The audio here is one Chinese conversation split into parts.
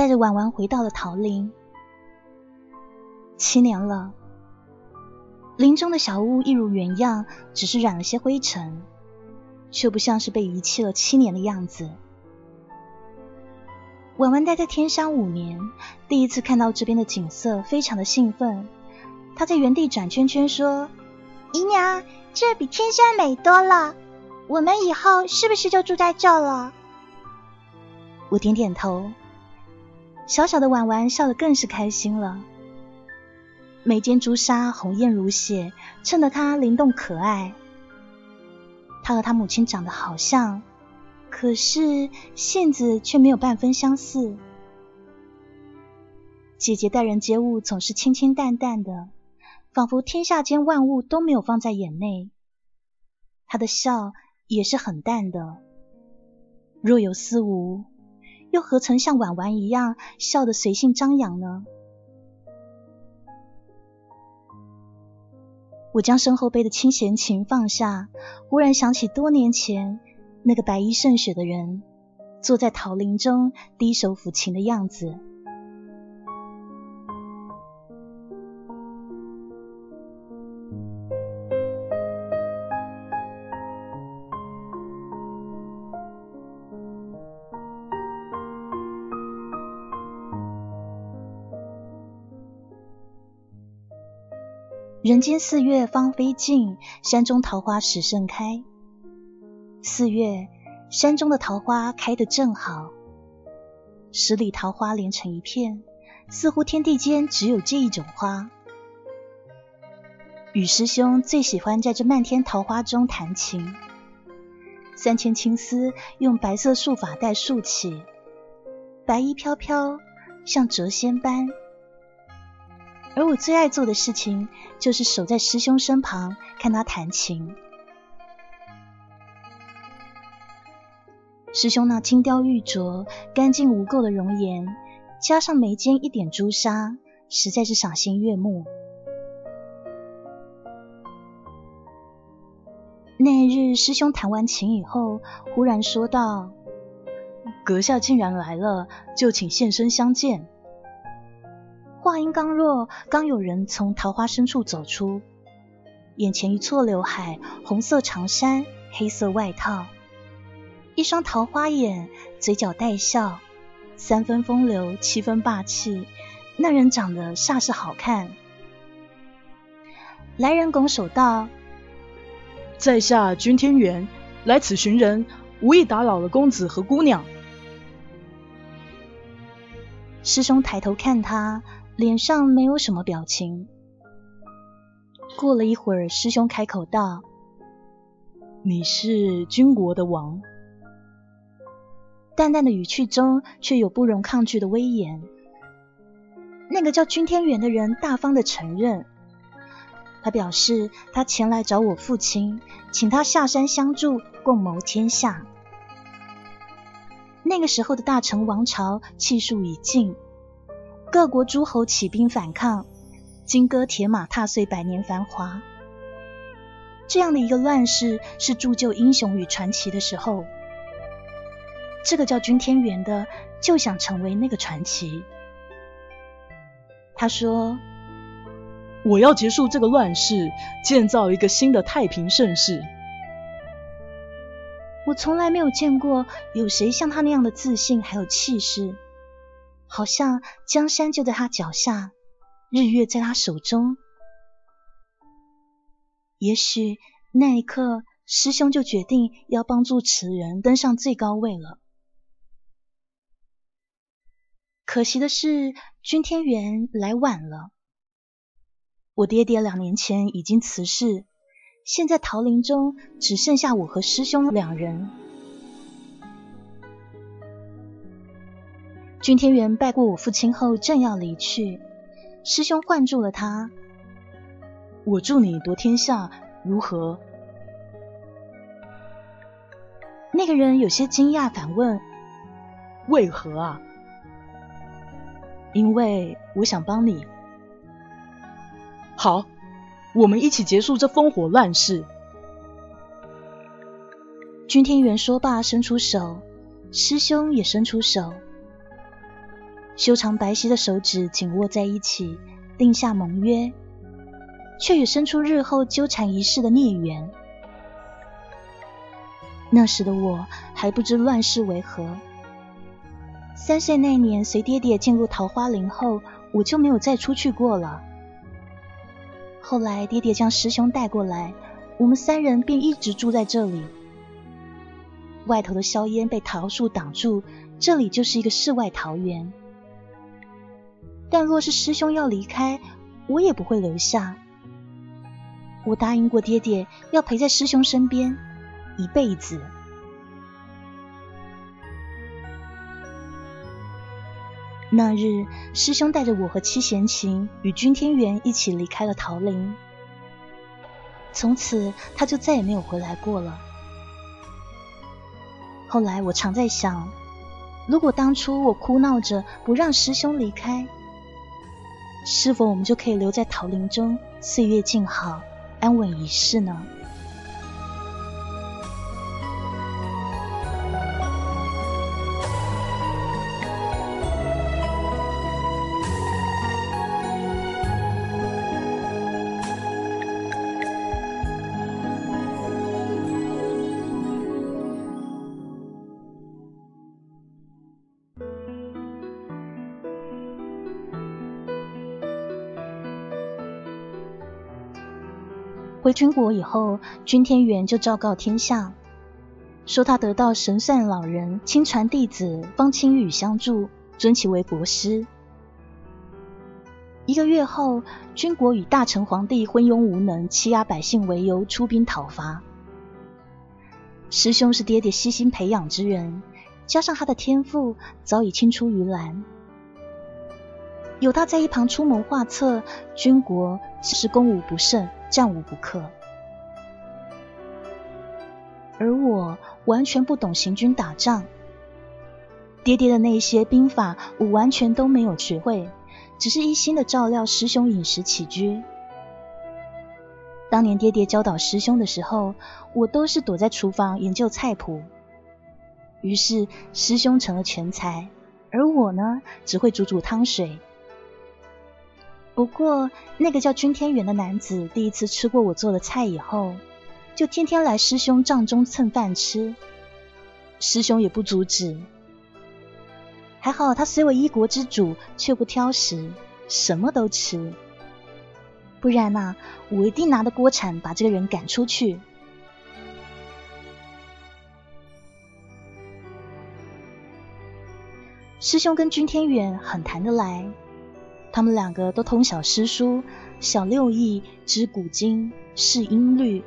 带着婉婉回到了桃林。七年了，林中的小屋一如原样，只是染了些灰尘，却不像是被遗弃了七年的样子。婉婉待在天山五年，第一次看到这边的景色，非常的兴奋。她在原地转圈圈，说：“姨娘，这比天山美多了。我们以后是不是就住在这了？”我点点头。小小的婉婉笑得更是开心了，眉间朱砂红艳如血，衬得她灵动可爱。她和她母亲长得好像，可是性子却没有半分相似。姐姐待人接物总是清清淡淡的，仿佛天下间万物都没有放在眼内。她的笑也是很淡的，若有似无。又何曾像婉婉一样笑得随性张扬呢？我将身后背的清闲琴放下，忽然想起多年前那个白衣胜雪的人，坐在桃林中低手抚琴的样子。人间四月芳菲尽，山中桃花始盛开。四月，山中的桃花开得正好，十里桃花连成一片，似乎天地间只有这一种花。雨师兄最喜欢在这漫天桃花中弹琴，三千青丝用白色束发带束起，白衣飘飘，像谪仙般。而我最爱做的事情，就是守在师兄身旁，看他弹琴。师兄那金雕玉琢、干净无垢的容颜，加上眉间一点朱砂，实在是赏心悦目。那日，师兄弹完琴以后，忽然说道：“阁下竟然来了，就请现身相见。”话音刚落，刚有人从桃花深处走出，眼前一撮刘海，红色长衫，黑色外套，一双桃花眼，嘴角带笑，三分风流，七分霸气。那人长得煞是好看。来人拱手道：“在下君天元，来此寻人，无意打扰了公子和姑娘。”师兄抬头看他。脸上没有什么表情。过了一会儿，师兄开口道：“你是军国的王。”淡淡的语气中却有不容抗拒的威严。那个叫君天元的人大方的承认，他表示他前来找我父亲，请他下山相助，共谋天下。那个时候的大成王朝气数已尽。各国诸侯起兵反抗，金戈铁马踏碎百年繁华。这样的一个乱世，是铸就英雄与传奇的时候。这个叫君天元的，就想成为那个传奇。他说：“我要结束这个乱世，建造一个新的太平盛世。”我从来没有见过有谁像他那样的自信，还有气势。好像江山就在他脚下，日月在他手中。也许那一刻，师兄就决定要帮助此人登上最高位了。可惜的是，君天元来晚了。我爹爹两年前已经辞世，现在桃林中只剩下我和师兄两人。君天元拜过我父亲后，正要离去，师兄唤住了他：“我助你夺天下，如何？”那个人有些惊讶，反问：“为何啊？”“因为我想帮你。”“好，我们一起结束这烽火乱世。”君天元说罢，伸出手，师兄也伸出手，修长白皙的手指紧握在一起，定下盟约，却也生出日后纠缠一世的孽缘。那时的我还不知乱世为何。三岁那年，随爹爹进入桃花林后，我就没有再出去过了。后来爹爹将师兄带过来，我们三人便一直住在这里。外头的硝烟被桃树挡住，这里就是一个世外桃源。但若是师兄要离开，我也不会留下。我答应过爹爹，要陪在师兄身边。一辈子。那日，师兄带着我和七贤琴与君天元一起离开了桃林，从此他就再也没有回来过了。后来我常在想，如果当初我哭闹着不让师兄离开，是否我们就可以留在桃林中，岁月静好，安稳一世呢？回军国以后，君天元就昭告天下，说他得到神算老人亲传弟子方清宇相助，尊其为国师。一个月后，军国以大成皇帝昏庸无能、欺压百姓为由出兵讨伐。师兄是爹爹悉心培养之人，加上他的天赋早已青出于蓝，有他在一旁出谋划策，军国是攻无不胜。战无不克，而我完全不懂行军打仗。爹爹的那些兵法，我完全都没有学会，只是一心的照料师兄饮食起居。当年爹爹教导师兄的时候，我都是躲在厨房研究菜谱。于是师兄成了全才，而我呢，只会煮煮汤水。不过，那个叫君天元的男子第一次吃过我做的菜以后，就天天来师兄帐中蹭饭吃。师兄也不阻止。还好他虽为一国之主，却不挑食，什么都吃。不然呐，我一定拿着锅铲把这个人赶出去。师兄跟君天远很谈得来。他们两个都通晓诗书，晓六艺，知古今，识音律，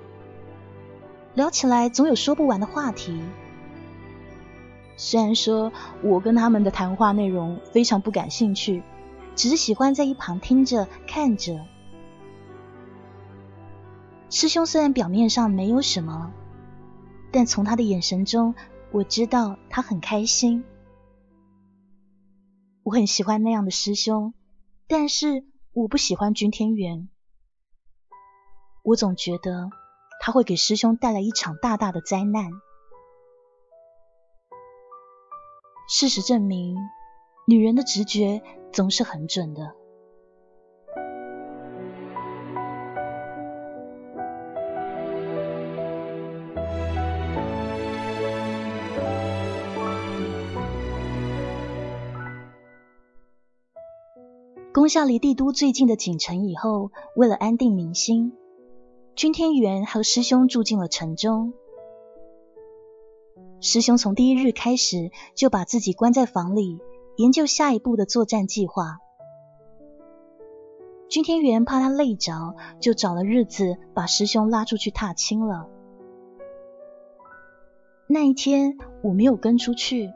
聊起来总有说不完的话题。虽然说我跟他们的谈话内容非常不感兴趣，只是喜欢在一旁听着看着。师兄虽然表面上没有什么，但从他的眼神中，我知道他很开心。我很喜欢那样的师兄。但是我不喜欢君天元，我总觉得他会给师兄带来一场大大的灾难。事实证明，女人的直觉总是很准的。攻下离帝都最近的锦城以后，为了安定民心，君天元和师兄住进了城中。师兄从第一日开始就把自己关在房里，研究下一步的作战计划。君天元怕他累着，就找了日子把师兄拉出去踏青了。那一天我没有跟出去，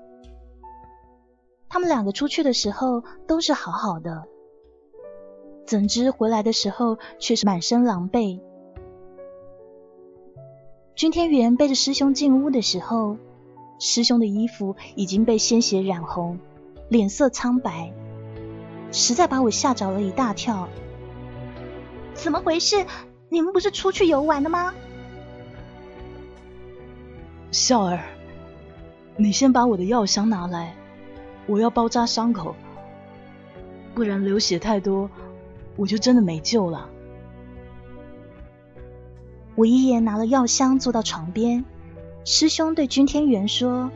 他们两个出去的时候都是好好的，怎知回来的时候却是满身狼狈。君天元背着师兄进屋的时候，师兄的衣服已经被鲜血染红，脸色苍白，实在把我吓着了一大跳。怎么回事？你们不是出去游玩的吗？笑儿，你先把我的药箱拿来，我要包扎伤口，不然流血太多，我就真的没救了。我一言拿了药箱，坐到床边。师兄对君天元说：“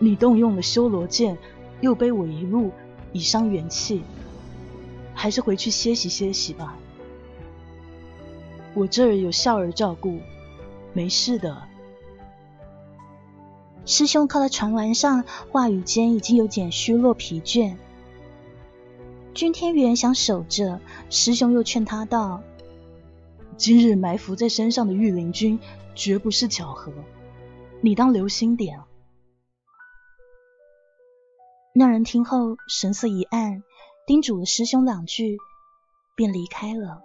你动用了修罗剑，又背我一路，以伤元气。”还是回去歇息歇息吧，我这儿有孝儿照顾，没事的。师兄靠在船栏上，话语间已经有点虚弱疲倦。君天元想守着，师兄又劝他道：“今日埋伏在山上的御林军，绝不是巧合，你当留心点。”那人听后神色一暗。叮嘱了师兄两句，便离开了。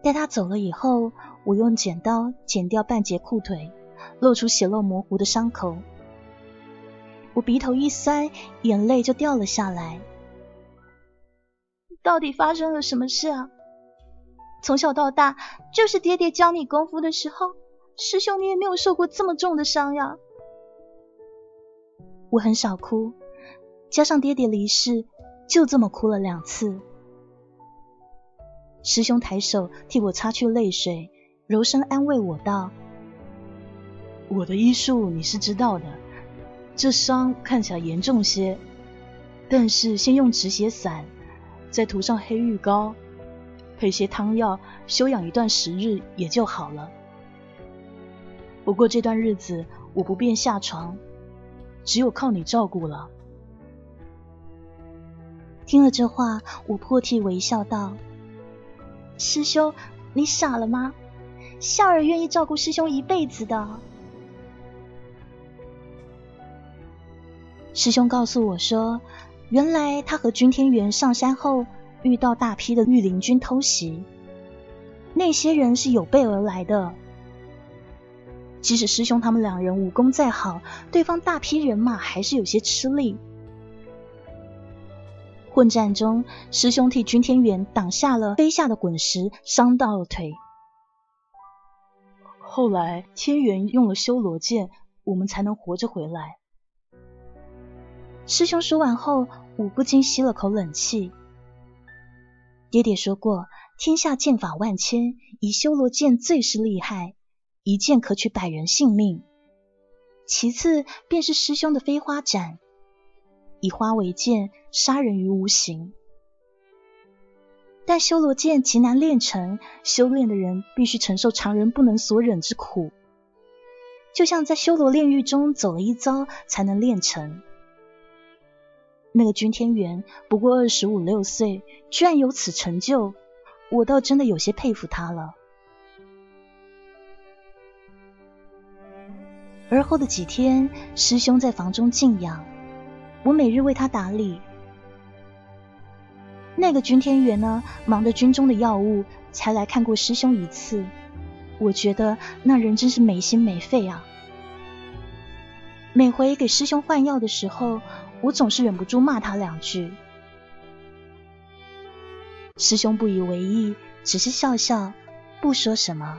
待他走了以后，我用剪刀剪掉半截裤腿，露出血肉模糊的伤口。我鼻头一酸，眼泪就掉了下来。到底发生了什么事啊？从小到大，就是爹爹教你功夫的时候，师兄你也没有受过这么重的伤呀。我很少哭，加上爹爹离世，就这么哭了两次。师兄抬手替我擦去泪水，柔声安慰我道：“我的医术你是知道的，这伤看起来严重些，但是先用止血散，再涂上黑玉膏，配些汤药，休养一段时日也就好了。不过这段日子我不便下床。”只有靠你照顾了。听了这话，我破涕为笑道：“师兄，你傻了吗？笑儿愿意照顾师兄一辈子的。”师兄告诉我说，原来他和君天元上山后，遇到大批的御林军偷袭，那些人是有备而来的。即使师兄他们两人武功再好，对方大批人马还是有些吃力。混战中，师兄替君天元挡下了飞下的滚石，伤到了腿。后来天元用了修罗剑，我们才能活着回来。师兄说完后，我不禁吸了口冷气。爹爹说过，天下剑法万千，以修罗剑最是厉害。一剑可取百人性命，其次便是师兄的飞花斩，以花为剑，杀人于无形。但修罗剑极难练成，修炼的人必须承受常人不能所忍之苦，就像在修罗炼狱中走了一遭才能练成。那个君天元不过二十五六岁，居然有此成就，我倒真的有些佩服他了。而后的几天，师兄在房中静养，我每日为他打理。那个君天元呢，忙着军中的药物，才来看过师兄一次。我觉得那人真是没心没肺啊！每回给师兄换药的时候，我总是忍不住骂他两句。师兄不以为意，只是笑笑，不说什么。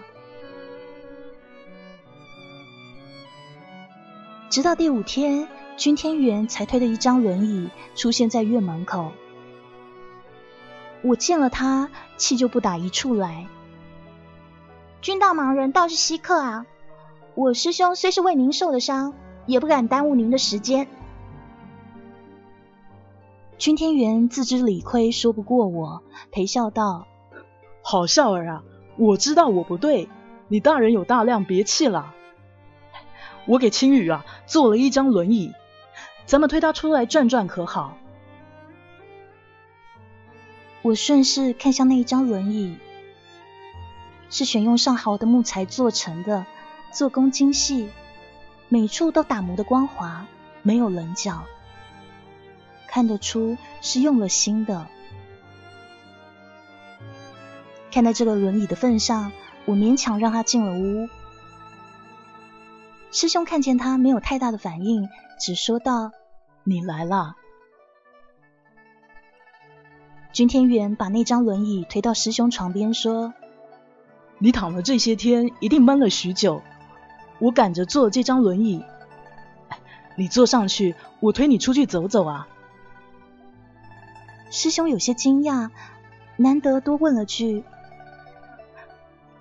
直到第五天，君天元才推着一张轮椅出现在院门口。我见了他，气就不打一处来。君道盲人倒是稀客啊！我师兄虽是为您受了伤，也不敢耽误您的时间。君天元自知理亏，说不过我，陪笑道：“好笑儿啊，我知道我不对，你大人有大量，别气了。”我给青羽啊做了一张轮椅，咱们推他出来转转可好？我顺势看向那一张轮椅，是选用上好的木材做成的，做工精细，每处都打磨的光滑，没有棱角，看得出是用了心的。看在这个轮椅的份上，我勉强让他进了屋。师兄看见他没有太大的反应，只说道：“你来了。”君天元把那张轮椅推到师兄床边，说：“你躺了这些天，一定闷了许久。我赶着坐这张轮椅，你坐上去，我推你出去走走啊。”师兄有些惊讶，难得多问了句：“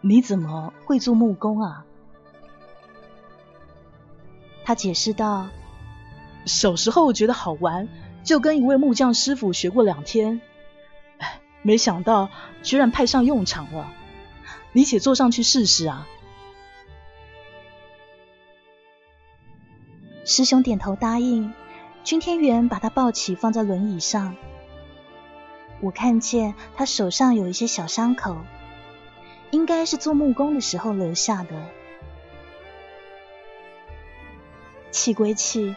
你怎么会做木工啊？”他解释道：“小时候觉得好玩，就跟一位木匠师傅学过两天。”没想到居然派上用场了，你且坐上去试试啊！师兄点头答应，君天元把他抱起放在轮椅上。我看见他手上有一些小伤口，应该是做木工的时候留下的。气归气，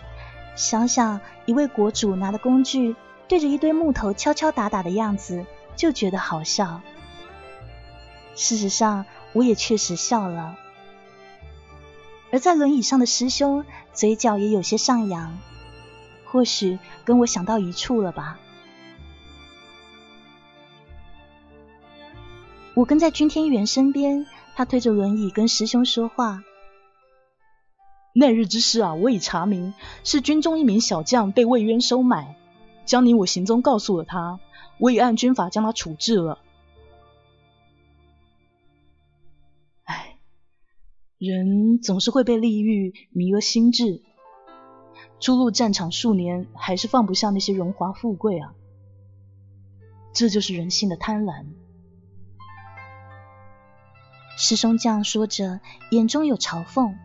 想想一位国主拿的工具对着一堆木头敲敲打打的样子。就觉得好笑。事实上，我也确实笑了。而在轮椅上的师兄，嘴角也有些上扬，或许跟我想到一处了吧。我跟在君天元身边，他推着轮椅跟师兄说话。那日之事啊，我已查明，是军中一名小将被魏渊收买，将你我行踪告诉了他。我已按军法将他处置了。唉，人总是会被利欲迷了心智，出入战场数年，还是放不下那些荣华富贵啊！这就是人性的贪婪。师兄这样说着，眼中有嘲讽。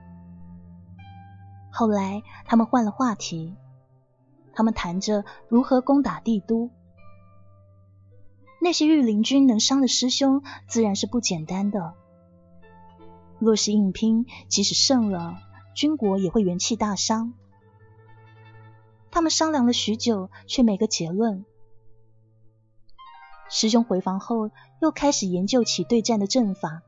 后来，他们换了话题，他们谈着如何攻打帝都。那些御林军能伤的师兄，自然是不简单的。若是硬拼，即使胜了，军国也会元气大伤。他们商量了许久，却没个结论。师兄回房后，又开始研究起对战的阵法。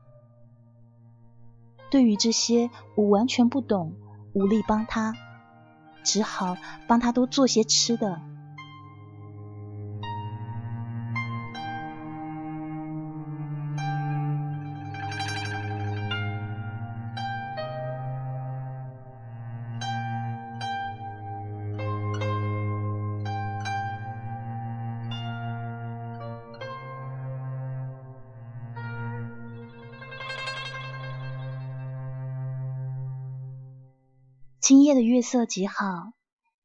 对于这些，我完全不懂，无力帮他，只好帮他多做些吃的。今夜的月色极好，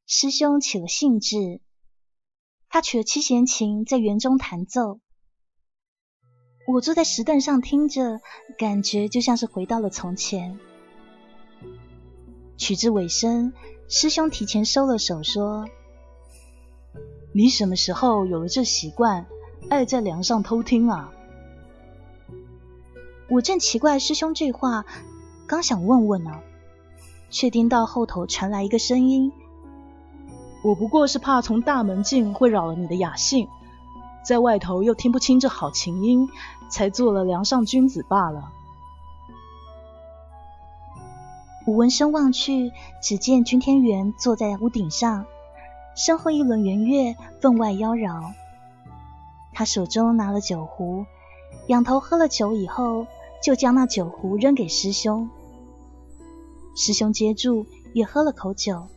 师兄起了兴致，他取了七弦琴在园中弹奏。我坐在石凳上听着，感觉就像是回到了从前。曲至尾声，师兄提前收了手，说：“你什么时候有了这习惯，爱在梁上偷听啊？”我正奇怪师兄这话，刚想问问呢。却听到后头传来一个声音：“我不过是怕从大门进会扰了你的雅兴，在外头又听不清这好琴音，才做了梁上君子罢了。”我闻声望去，只见君天元坐在屋顶上，身后一轮圆月分外妖娆。他手中拿了酒壶，仰头喝了酒以后，就将那酒壶扔给师兄。师兄接住，也喝了口酒。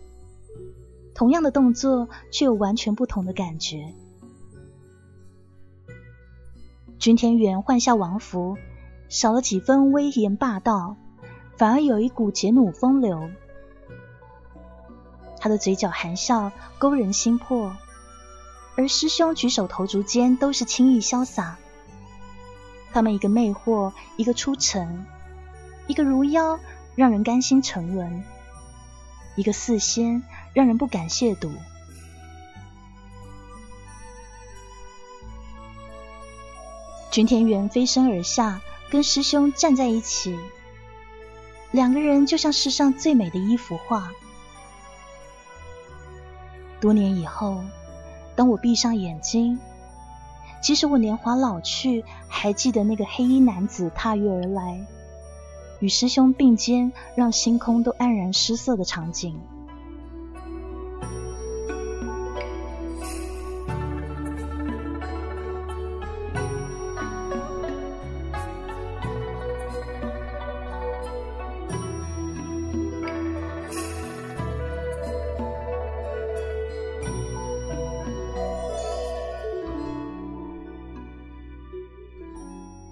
同样的动作，却有完全不同的感觉。君天元换下王服，少了几分威严霸道，反而有一股桀弩风流。他的嘴角含笑，勾人心魄；而师兄举手投足间都是轻易潇洒。他们一个魅惑，一个出尘，一个如妖。让人甘心沉沦，一个四仙，让人不敢亵渎。君天元飞身而下，跟师兄站在一起，两个人就像世上最美的一幅画。多年以后，当我闭上眼睛，即使我年华老去，还记得那个黑衣男子踏月而来，与师兄并肩，让星空都黯然失色的场景。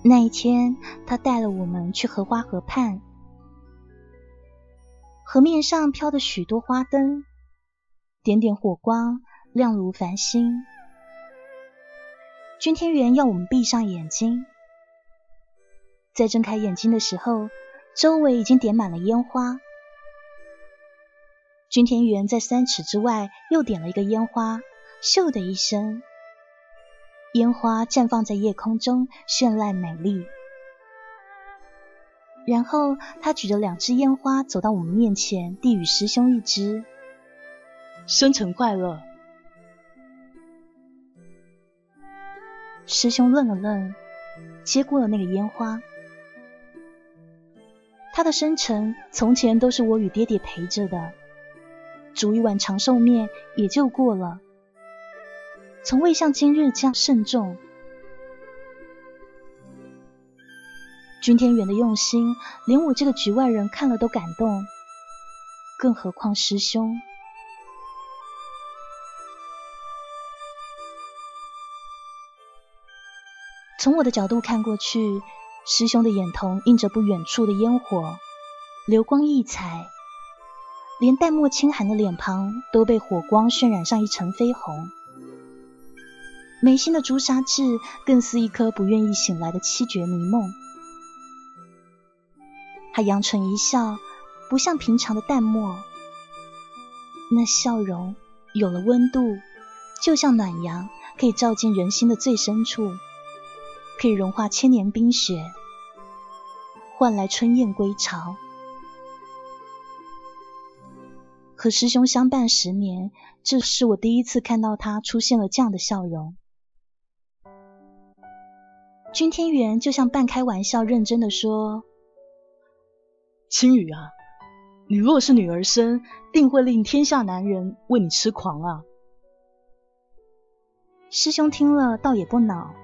那一天，他带了我们去荷花河畔，河面上飘着许多花灯，点点火光，亮如繁星。君天元要我们闭上眼睛，在睁开眼睛的时候，周围已经点满了烟花。君天元在三尺之外又点了一个烟花，咻的一声。烟花绽放在夜空中，绚烂美丽。然后他举着两支烟花走到我们面前，递与师兄一支。生辰快乐！师兄愣了愣，接过了那个烟花。他的生辰从前都是我与爹爹陪着的，煮一碗长寿面也就过了。从未像今日这样慎重。君天元的用心，连我这个局外人看了都感动，更何况师兄。从我的角度看过去，师兄的眼瞳映着不远处的烟火，流光溢彩，连淡漠清寒的脸庞都被火光渲染上一层绯红。眉心的朱砂痣更似一颗不愿意醒来的七绝迷梦。他扬唇一笑，不像平常的淡漠，那笑容有了温度，就像暖阳，可以照进人心的最深处，可以融化千年冰雪，换来春燕归巢。和师兄相伴十年，这是我第一次看到他出现了这样的笑容。君天元就像半开玩笑、认真的说：“青雨啊，你若是女儿身，定会令天下男人为你痴狂啊。”师兄听了倒也不恼，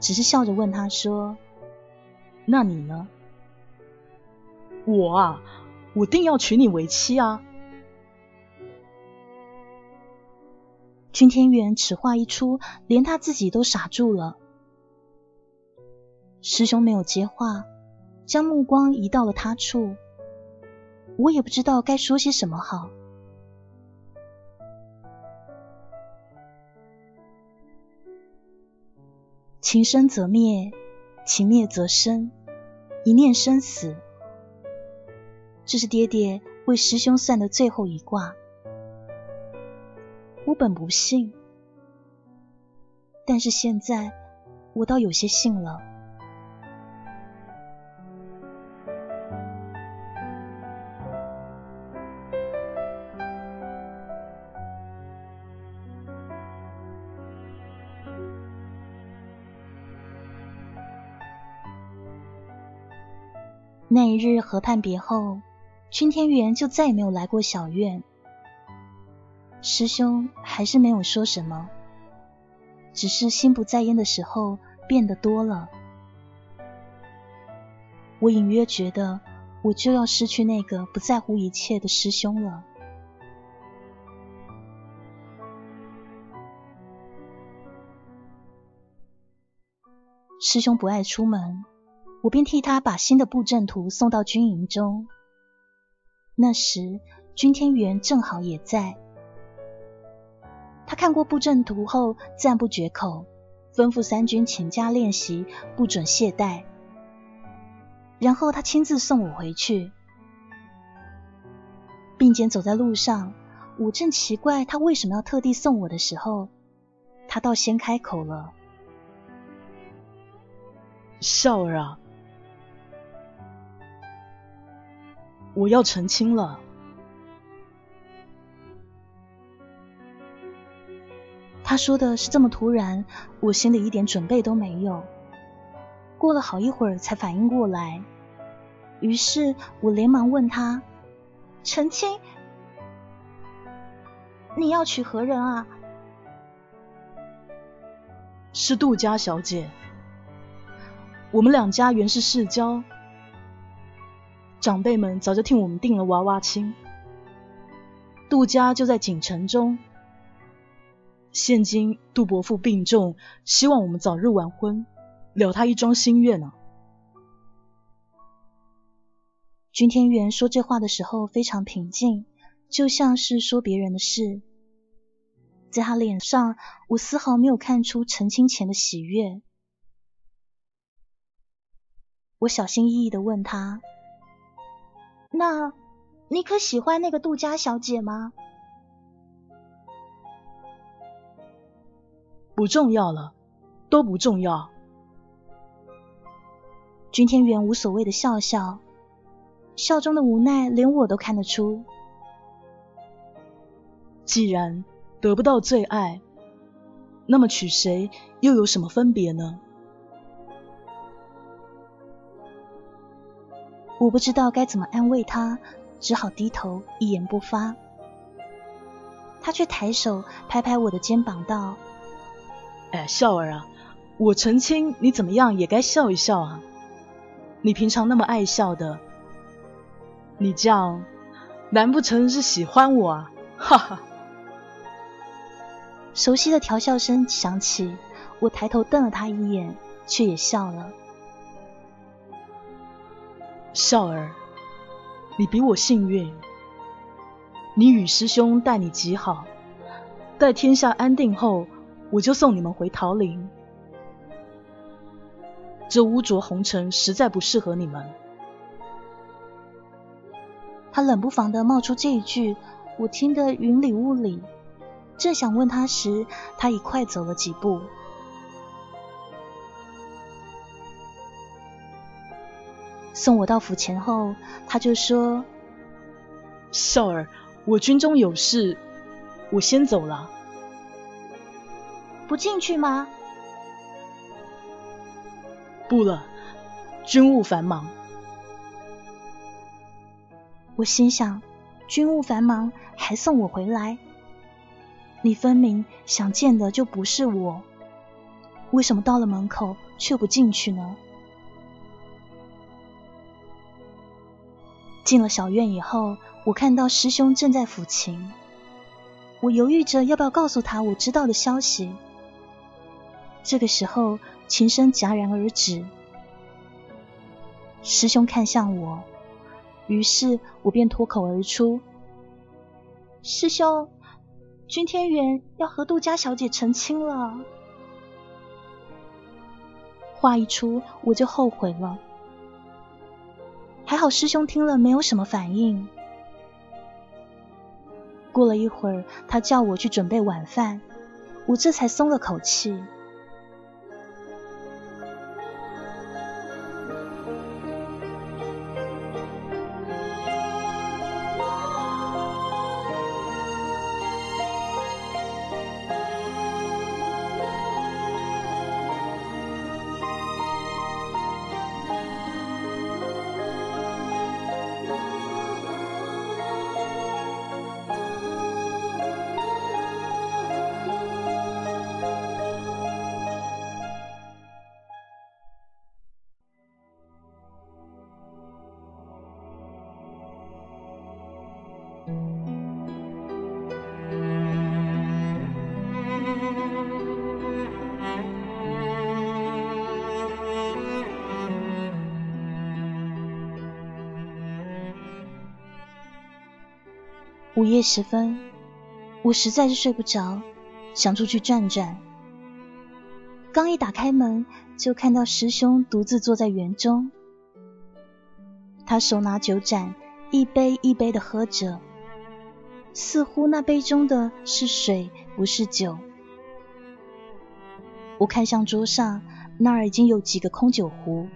只是笑着问他说：“那你呢？”“我啊，我定要娶你为妻啊！”君天元此话一出，连他自己都傻住了。师兄没有接话，将目光移到了他处。我也不知道该说些什么好。情生则灭，情灭则生，一念生死。这是爹爹为师兄算的最后一卦。我本不信，但是现在我倒有些信了。日河畔别后，君天元就再也没有来过小院。师兄还是没有说什么，只是心不在焉的时候变得多了。我隐约觉得，我就要失去那个不在乎一切的师兄了。师兄不爱出门。我便替他把新的布阵图送到军营中。那时，君天元正好也在。他看过布阵图后，赞不绝口，吩咐三军勤加练习，不准懈怠。然后他亲自送我回去，并肩走在路上，我正奇怪他为什么要特地送我的时候，他倒先开口了：“笑儿啊，我要成亲了。”他说的是这么突然，我心里一点准备都没有。过了好一会儿才反应过来，于是我连忙问他：“成亲？你要娶何人啊？”是杜家小姐。我们两家原是世交，长辈们早就替我们定了娃娃亲。杜家就在锦城中。现今杜伯父病重，希望我们早日完婚，了他一桩心愿呢。君天元说这话的时候非常平静，就像是说别人的事。在他脸上，我丝毫没有看出成亲前的喜悦。我小心翼翼的问他：“那你可喜欢那个杜家小姐吗？”不重要了，都不重要。君天元无所谓的笑笑，笑中的无奈连我都看得出。既然得不到最爱，那么娶谁又有什么分别呢？我不知道该怎么安慰他，只好低头一言不发。他却抬手拍拍我的肩膀道。哎，笑儿啊，我成亲，你怎么样也该笑一笑啊！你平常那么爱笑的，你这样，难不成是喜欢我啊？哈哈！熟悉的调笑声响起，我抬头瞪了他一眼，却也笑了。笑儿，你比我幸运，你与师兄待你极好，待天下安定后。我就送你们回桃林。这污浊红尘实在不适合你们。他冷不防的冒出这一句，我听得云里雾里。正想问他时，他已快走了几步。送我到府前后，他就说：“少儿，我军中有事，我先走了。”不进去吗？不了，军务繁忙。我心想，军务繁忙还送我回来，你分明想见的就不是我，为什么到了门口却不进去呢？进了小院以后，我看到师兄正在抚琴，我犹豫着要不要告诉他我知道的消息。这个时候，琴声戛然而止。师兄看向我，于是我便脱口而出：“师兄，君天元要和杜家小姐成亲了。”话一出，我就后悔了。还好师兄听了没有什么反应。过了一会儿，他叫我去准备晚饭，我这才松了口气。夜时分，我实在是睡不着，想出去转转。刚一打开门，就看到师兄独自坐在园中，他手拿酒盏，一杯一杯的喝着。似乎那杯中的是水，不是酒。我看向桌上，那儿已经有几个空酒壶，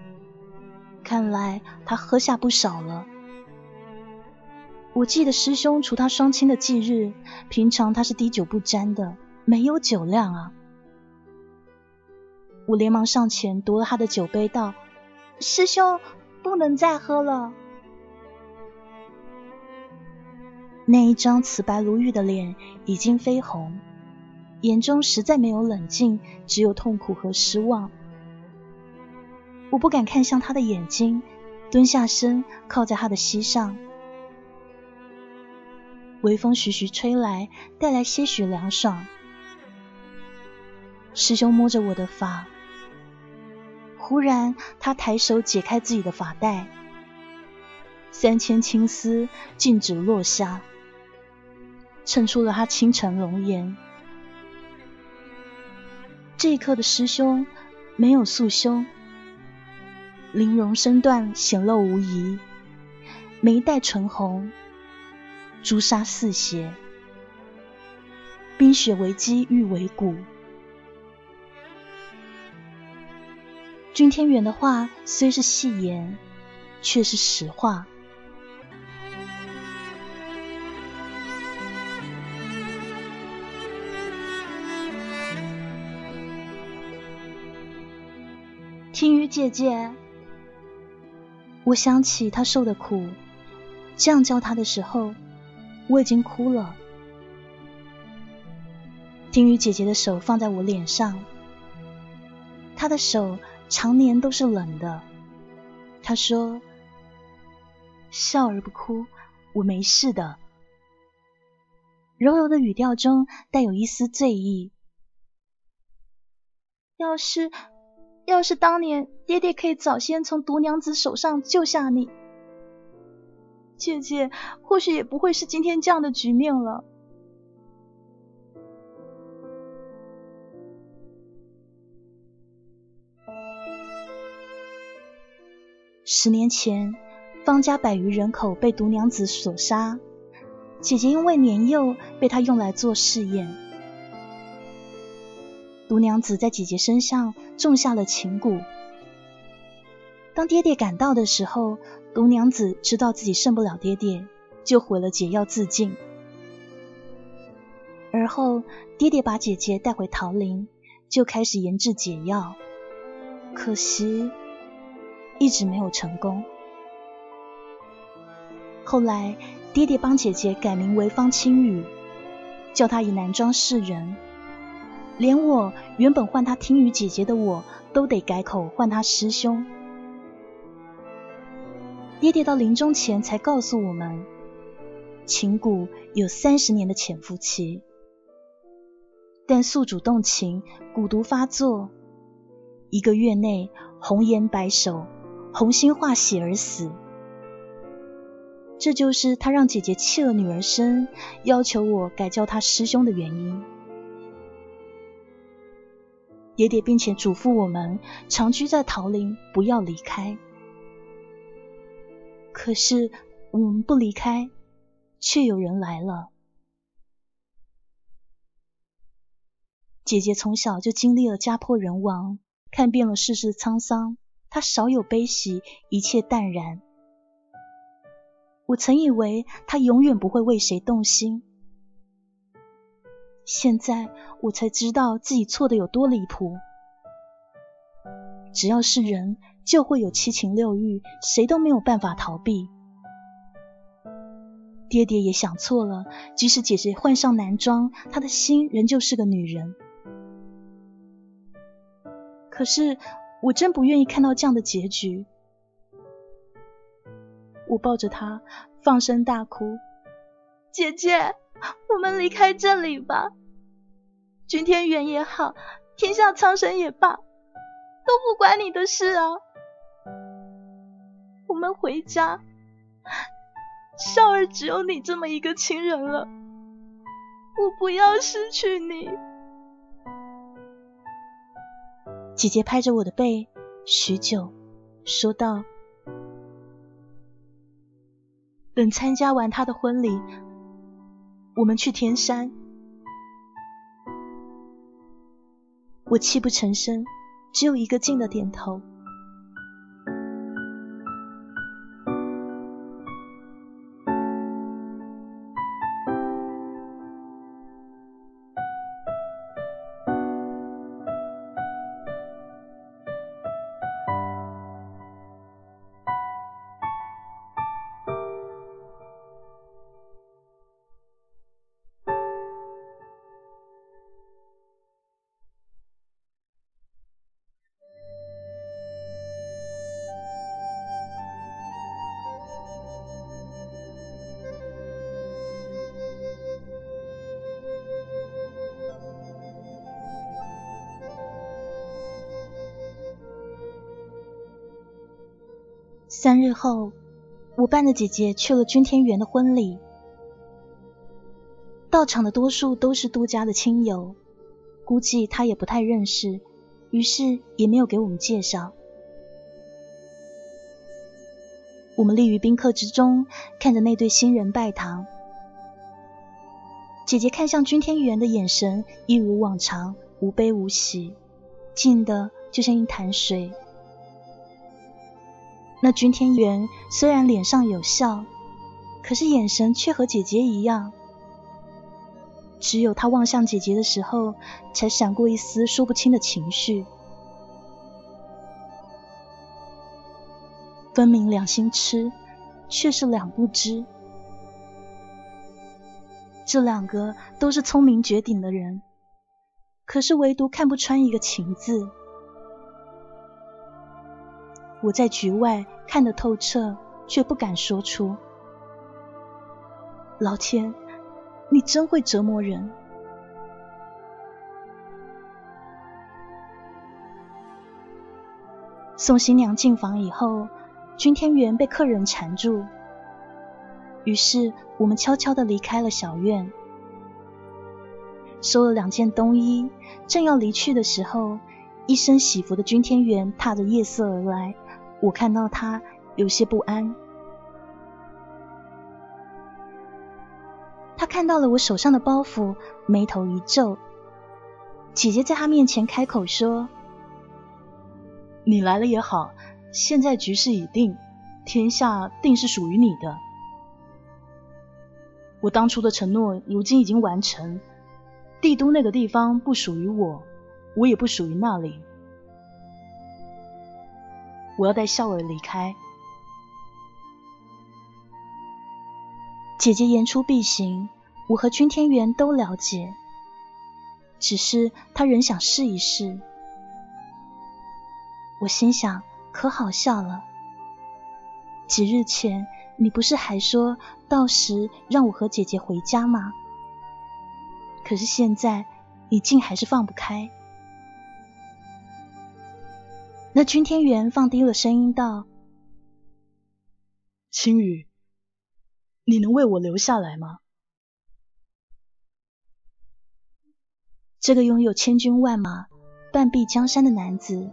看来他喝下不少了。我记得师兄除他双亲的忌日，平常他是滴酒不沾的，没有酒量啊。我连忙上前夺了他的酒杯，道：“师兄，不能再喝了。”那一张瓷白如玉的脸已经绯红，眼中实在没有冷静，只有痛苦和失望。我不敢看向他的眼睛，蹲下身靠在他的膝上。微风徐徐吹来，带来些许凉爽。师兄摸着我的发。忽然，他抬手解开自己的发带，三千青丝径直落下，衬出了他倾城容颜。这一刻的师兄没有束胸，玲珑身段显露无遗，眉黛唇红，朱砂似血，冰雪为肌，玉为骨。君天远的话虽是戏言，却是实话。听雨姐姐，我想起他受的苦，这样叫他的时候，我已经哭了。听雨姐姐的手放在我脸上，她的手。常年都是冷的，她说：“笑而不哭，我没事的。”柔柔的语调中带有一丝醉意。要是，要是当年爹爹可以早先从毒娘子手上救下你，姐姐或许也不会是今天这样的局面了。十年前，方家百余人口被毒娘子所杀。姐姐因为年幼，被她用来做试验。毒娘子在姐姐身上种下了情蛊。当爹爹赶到的时候，毒娘子知道自己胜不了爹爹，就毁了解药自尽。而后，爹爹把姐姐带回桃林，就开始研制解药。可惜。一直没有成功。后来，爹爹帮姐姐改名为方清雨，叫她以男装示人。连我原本唤她听雨姐姐的我都得改口唤她师兄。爹爹到临终前才告诉我们，情蛊有三十年的潜伏期，但宿主动情，蛊毒发作，一个月内红颜白首。红心化血而死，这就是他让姐姐弃了女儿身，要求我改叫他师兄的原因。爹爹并且嘱咐我们长居在桃林，不要离开。可是我们不离开，却有人来了。姐姐从小就经历了家破人亡，看遍了世事沧桑。她少有悲喜，一切淡然。我曾以为她永远不会为谁动心，现在我才知道自己错的有多离谱。只要是人，就会有七情六欲，谁都没有办法逃避。爹爹也想错了，即使姐姐换上男装，他的心仍旧是个女人。可是。我真不愿意看到这样的结局。我抱着他，放声大哭：“姐姐，我们离开这里吧。君天元也好，天下苍生也罢，都不关你的事啊。我们回家，少儿只有你这么一个亲人了，我不要失去你。”姐姐拍着我的背，许久，说道：“等参加完他的婚礼，我们去天山。我泣不成声，只有一个劲的点头。三日后，我伴着姐姐去了君天元的婚礼。到场的多数都是杜家的亲友，估计他也不太认识，于是也没有给我们介绍。我们立于宾客之中，看着那对新人拜堂。姐姐看向君天元的眼神一如往常，无悲无喜，静的就像一潭水。那君天元虽然脸上有笑，可是眼神却和姐姐一样。只有他望向姐姐的时候，才闪过一丝说不清的情绪。分明两心痴，却是两不知。这两个都是聪明绝顶的人，可是唯独看不穿一个情字。我在局外看得透彻，却不敢说出。老天，你真会折磨人！送新娘进房以后，君天元被客人缠住，于是我们悄悄的离开了小院，收了两件冬衣，正要离去的时候，一身喜服的君天元踏着夜色而来。我看到他有些不安，他看到了我手上的包袱，眉头一皱。姐姐在他面前开口说：“你来了也好，现在局势已定，天下定是属于你的。我当初的承诺，如今已经完成。帝都那个地方不属于我，我也不属于那里。”我要带笑儿离开。姐姐言出必行，我和君天元都了解。只是他仍想试一试。我心想，可好笑了。几日前，你不是还说到时让我和姐姐回家吗？可是现在，你竟还是放不开。那君天元放低了声音道：“青雨，你能为我留下来吗？”这个拥有千军万马、半壁江山的男子，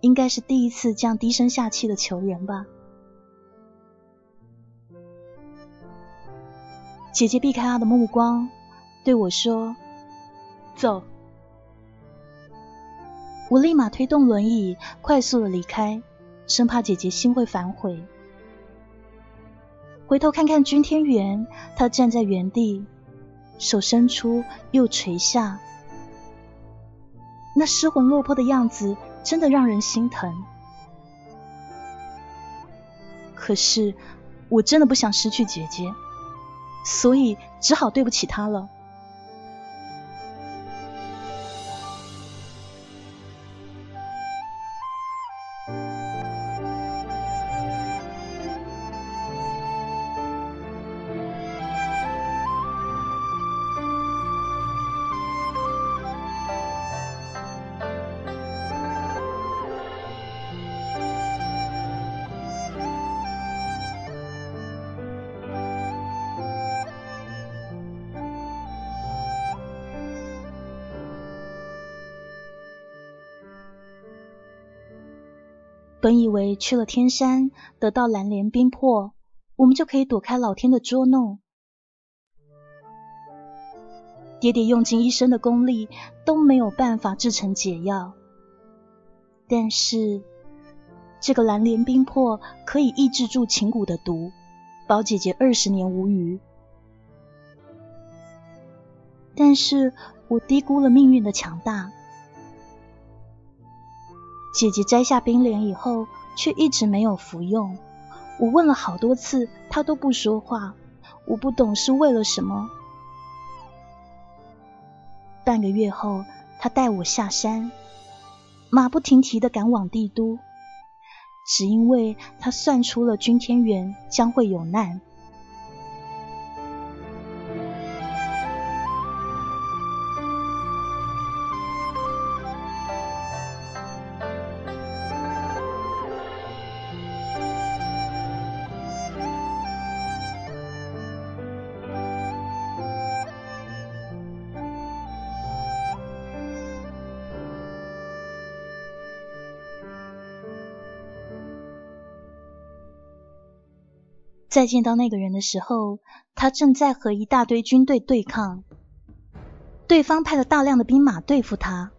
应该是第一次这样低声下气的求人吧？姐姐避开他的目光，对我说：“走。”我立马推动轮椅，快速的离开，生怕姐姐心会反悔。回头看看君天元，他站在原地，手伸出又垂下，那失魂落魄的样子，真的让人心疼。可是我真的不想失去姐姐，所以只好对不起她了。本以为去了天山，得到蓝莲冰魄，我们就可以躲开老天的捉弄。爹爹用尽一生的功力都没有办法制成解药，但是这个蓝莲冰魄可以抑制住琴骨的毒，保姐姐二十年无虞。但是我低估了命运的强大。姐姐摘下冰莲以后，却一直没有服用。我问了好多次，她都不说话。我不懂是为了什么。半个月后，她带我下山，马不停蹄的赶往帝都，只因为她算出了君天元将会有难。再见到那个人的时候，他正在和一大堆军队对抗，对方派了大量的兵马对付他。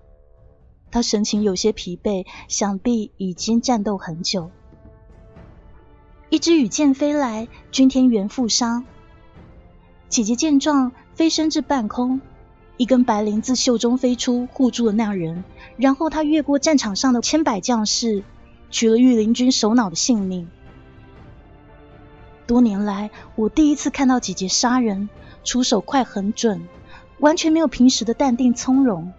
他神情有些疲惫，想必已经战斗很久。一支羽箭飞来，君天元负伤。姐姐见状，飞升至半空，一根白绫自袖中飞出，护住了那人。然后他越过战场上的千百将士，取了御林军首脑的性命。多年来，我第一次看到姐姐杀人，出手快很准，完全没有平时的淡定从容。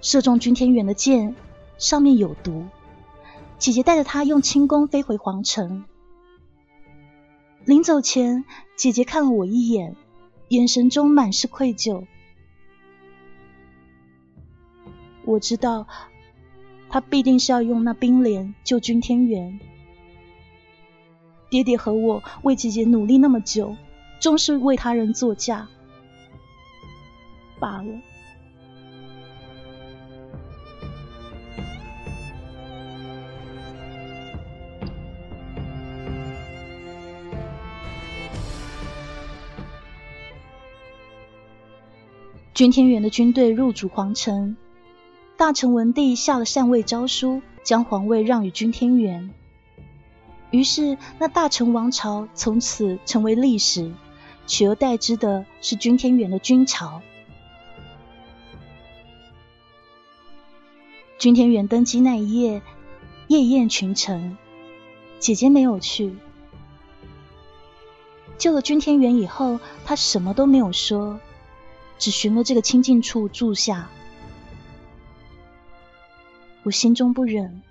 射中君天元的箭上面有毒，姐姐带着他用轻功飞回皇城。临走前，姐姐看了我一眼，眼神中满是愧疚。我知道，他必定是要用那冰莲救君天元。爹爹和我为姐姐努力那么久，终是为他人作嫁罢了。君天元的军队入主皇城，大臣文帝下了禅位诏书，将皇位让与君天元。于是，那大成王朝从此成为历史，取而代之的是君天元的君朝。君天元登基那一夜，夜宴群臣，姐姐没有去。救了君天元以后，他什么都没有说，只寻了这个清静处住下。我心中不忍，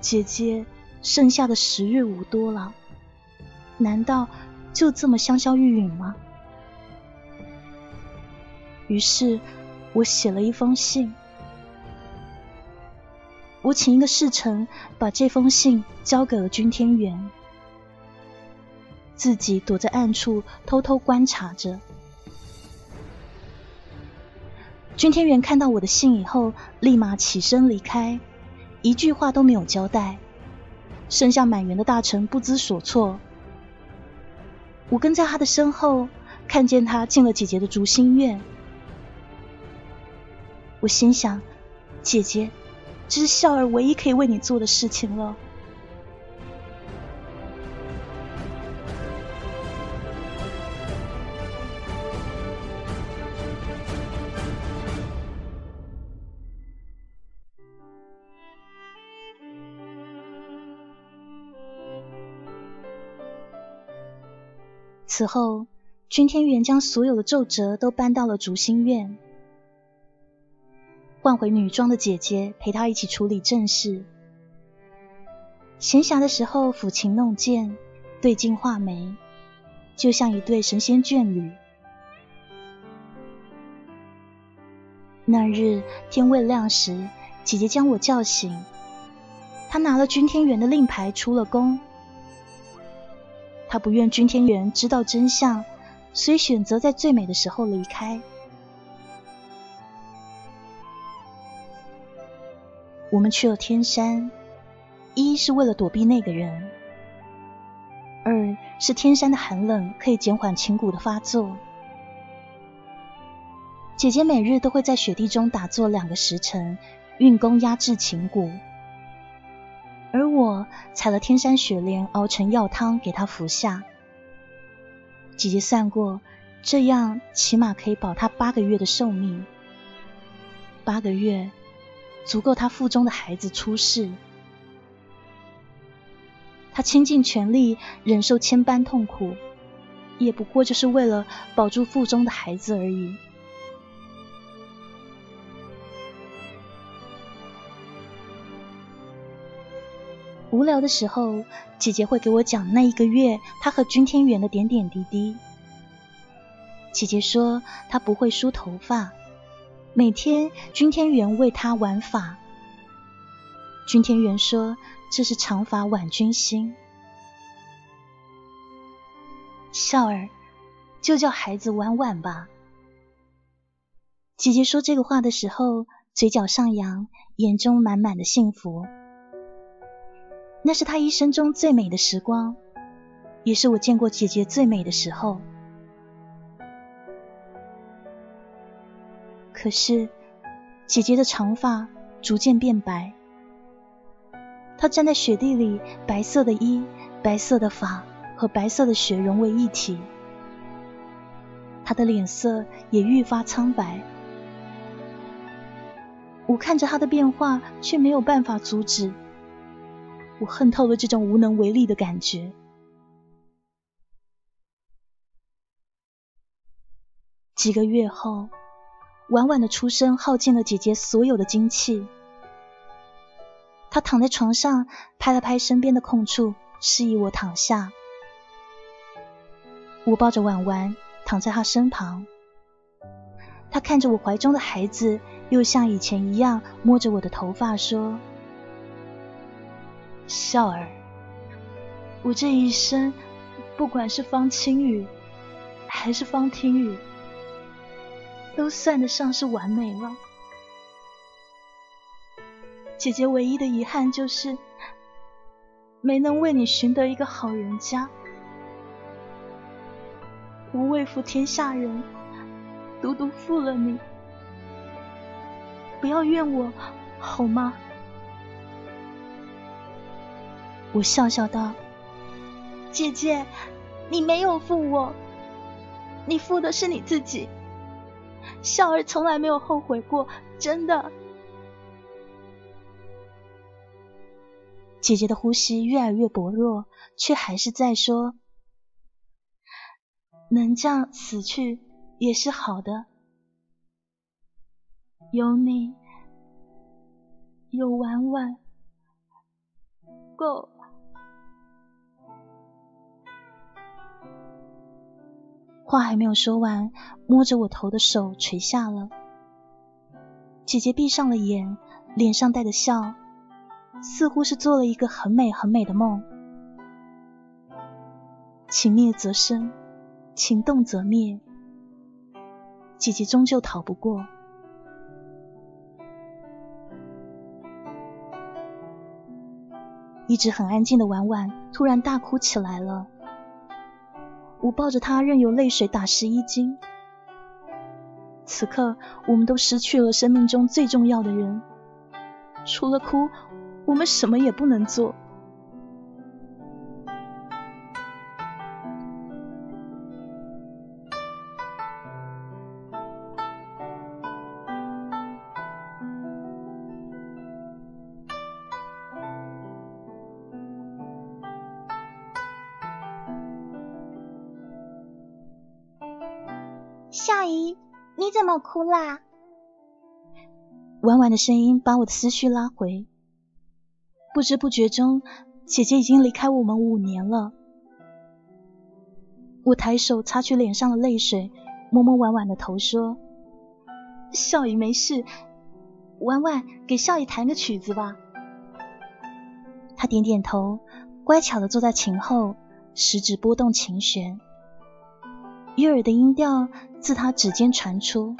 姐姐。剩下的时日无多了，难道就这么香消玉殒吗？于是我写了一封信，我请一个侍臣把这封信交给了君天元，自己躲在暗处偷偷观察着。君天元看到我的信以后，立马起身离开，一句话都没有交代。剩下满员的大臣不知所措，我跟在他的身后，看见他进了姐姐的竹心院。我心想，姐姐，这是孝儿唯一可以为你做的事情了。此后，君天元将所有的奏折都搬到了竹心院，换回女装的姐姐陪他一起处理正事。闲暇的时候抚琴弄剑，对镜画眉，就像一对神仙眷侣。那日天未亮时，姐姐将我叫醒，她拿了君天元的令牌出了宫。他不愿君天元知道真相，所以选择在最美的时候离开。我们去了天山，一是为了躲避那个人，二是天山的寒冷可以减缓琴骨的发作。姐姐每日都会在雪地中打坐两个时辰，运功压制琴骨。而我采了天山雪莲熬成药汤给她服下。姐姐算过，这样起码可以保她八个月的寿命。八个月足够她腹中的孩子出世。她倾尽全力忍受千般痛苦，也不过就是为了保住腹中的孩子而已。无聊的时候，姐姐会给我讲那一个月她和君天元的点点滴滴。姐姐说她不会梳头发，每天君天元为她玩发。君天元说这是长发挽君心。笑儿，就叫孩子婉婉吧。姐姐说这个话的时候，嘴角上扬，眼中满满的幸福。那是他一生中最美的时光，也是我见过姐姐最美的时候。可是，姐姐的长发逐渐变白，她站在雪地里，白色的衣、白色的发和白色的雪融为一体，她的脸色也愈发苍白。我看着她的变化，却没有办法阻止。我恨透了这种无能为力的感觉。几个月后，婉婉的出生耗尽了姐姐所有的精气。她躺在床上，拍了拍身边的空处，示意我躺下。我抱着婉婉躺在她身旁，她看着我怀中的孩子，又像以前一样摸着我的头发说。笑儿，我这一生，不管是方清雨还是方听雨，都算得上是完美了。姐姐唯一的遗憾就是，没能为你寻得一个好人家。我为负天下人，独独负了你，不要怨我，好吗？我笑笑道：“姐姐，你没有负我，你负的是你自己。笑儿从来没有后悔过，真的。”姐姐的呼吸越来越薄弱，却还是在说：“能这样死去也是好的，有你，有婉婉，够。”话还没有说完，摸着我头的手垂下了。姐姐闭上了眼，脸上带着笑，似乎是做了一个很美很美的梦。情灭则生，情动则灭，姐姐终究逃不过。一直很安静的婉婉突然大哭起来了。我抱着他，任由泪水打湿衣襟。此刻，我们都失去了生命中最重要的人，除了哭，我们什么也不能做。怎么哭啦？婉婉的声音把我的思绪拉回。不知不觉中，姐姐已经离开我们五年了。我抬手擦去脸上的泪水，摸摸婉婉的头，说：“少姨没事，婉婉给少姨弹个曲子吧。”她点点头，乖巧的坐在琴后，食指拨动琴弦。悦耳的音调自他指尖传出，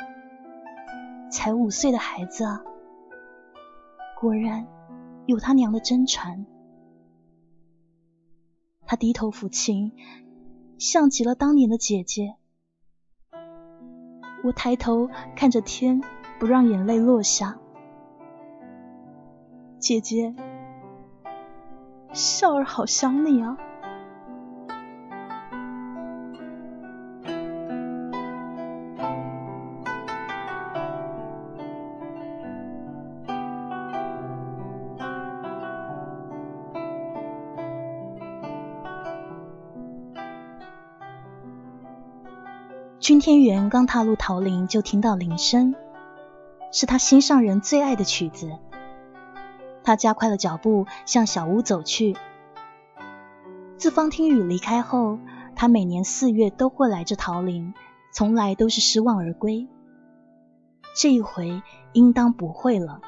才五岁的孩子啊，果然有他娘的真传。他低头抚琴，像极了当年的姐姐。我抬头看着天，不让眼泪落下。姐姐，笑儿好想你啊。君天元刚踏入桃林，就听到铃声，是他心上人最爱的曲子。他加快了脚步，向小屋走去。自方听雨离开后，他每年四月都会来这桃林，从来都是失望而归。这一回应当不会了。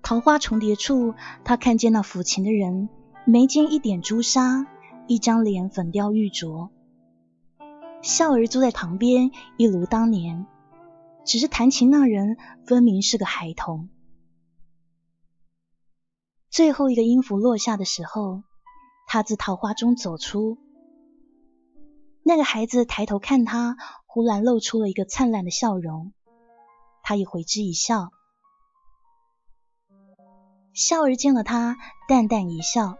桃花重叠处，他看见那抚琴的人，眉间一点朱砂。一张脸粉雕玉琢，笑儿坐在旁边，一如当年，只是弹琴那人分明是个孩童。最后一个音符落下的时候，他自桃花中走出，那个孩子抬头看他，忽然露出了一个灿烂的笑容，他也回之一笑。笑儿见了他，淡淡一笑。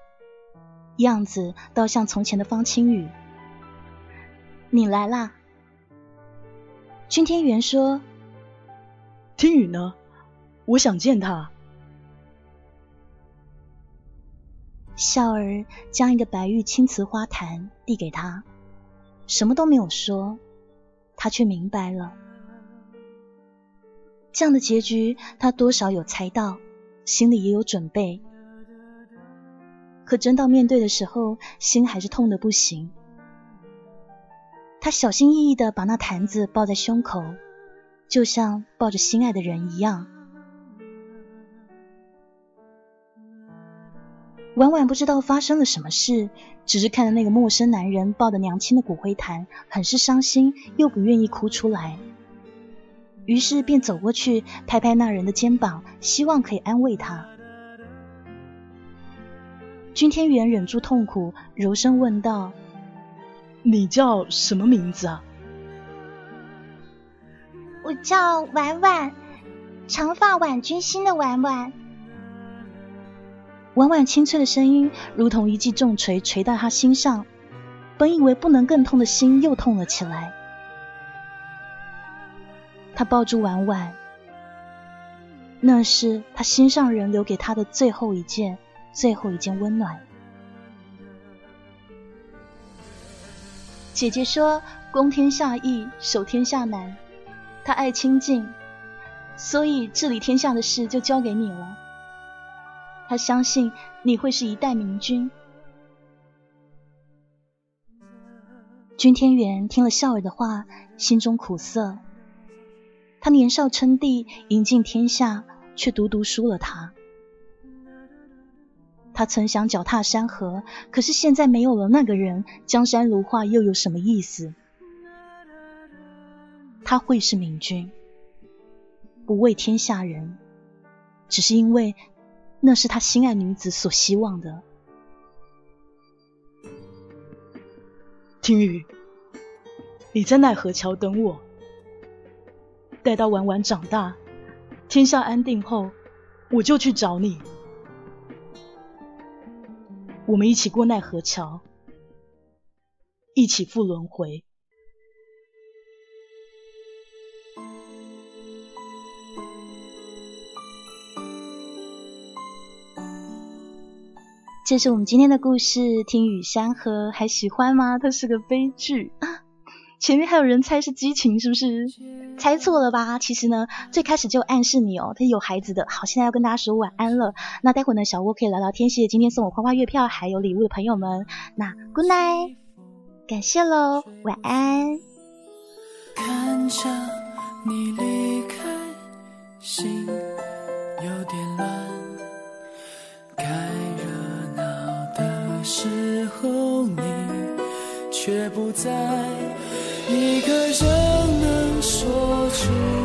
样子倒像从前的方清雨。你来啦。君天元说：“听雨呢？我想见他。”笑儿将一个白玉青瓷花坛递给他，什么都没有说，他却明白了。这样的结局，他多少有猜到，心里也有准备。可真到面对的时候，心还是痛的不行。他小心翼翼的把那坛子抱在胸口，就像抱着心爱的人一样。婉婉不知道发生了什么事，只是看着那个陌生男人抱着娘亲的骨灰坛，很是伤心，又不愿意哭出来，于是便走过去拍拍那人的肩膀，希望可以安慰他。君天元忍住痛苦，柔声问道：“你叫什么名字啊？”“我叫婉婉，长发婉君心的婉婉。”婉婉清脆的声音如同一记重锤锤到他心上，本以为不能更痛的心又痛了起来。他抱住婉婉，那是他心上人留给他的最后一件。最后一件温暖。姐姐说：“攻天下易，守天下难。”她爱清静，所以治理天下的事就交给你了。她相信你会是一代明君。君天元听了笑儿的话，心中苦涩。他年少称帝，赢尽天下，却独独输了他。他曾想脚踏山河，可是现在没有了那个人，江山如画又有什么意思？他会是明君，不为天下人，只是因为那是他心爱女子所希望的。听雨，你在奈何桥等我，待到婉婉长大，天下安定后，我就去找你。我们一起过奈何桥，一起赴轮回。这是我们今天的故事，《听雨山河》，还喜欢吗？它是个悲剧。前面还有人猜是激情，是不是？猜错了吧？其实呢，最开始就暗示你哦，他有孩子的。好，现在要跟大家说晚安了。那待会呢，小窝可以聊聊天。谢谢今天送我花花月票还有礼物的朋友们。那 Good night，感谢喽，晚安。看着你离开，心有点乱。该热闹的时候，你却不在。一个人能说出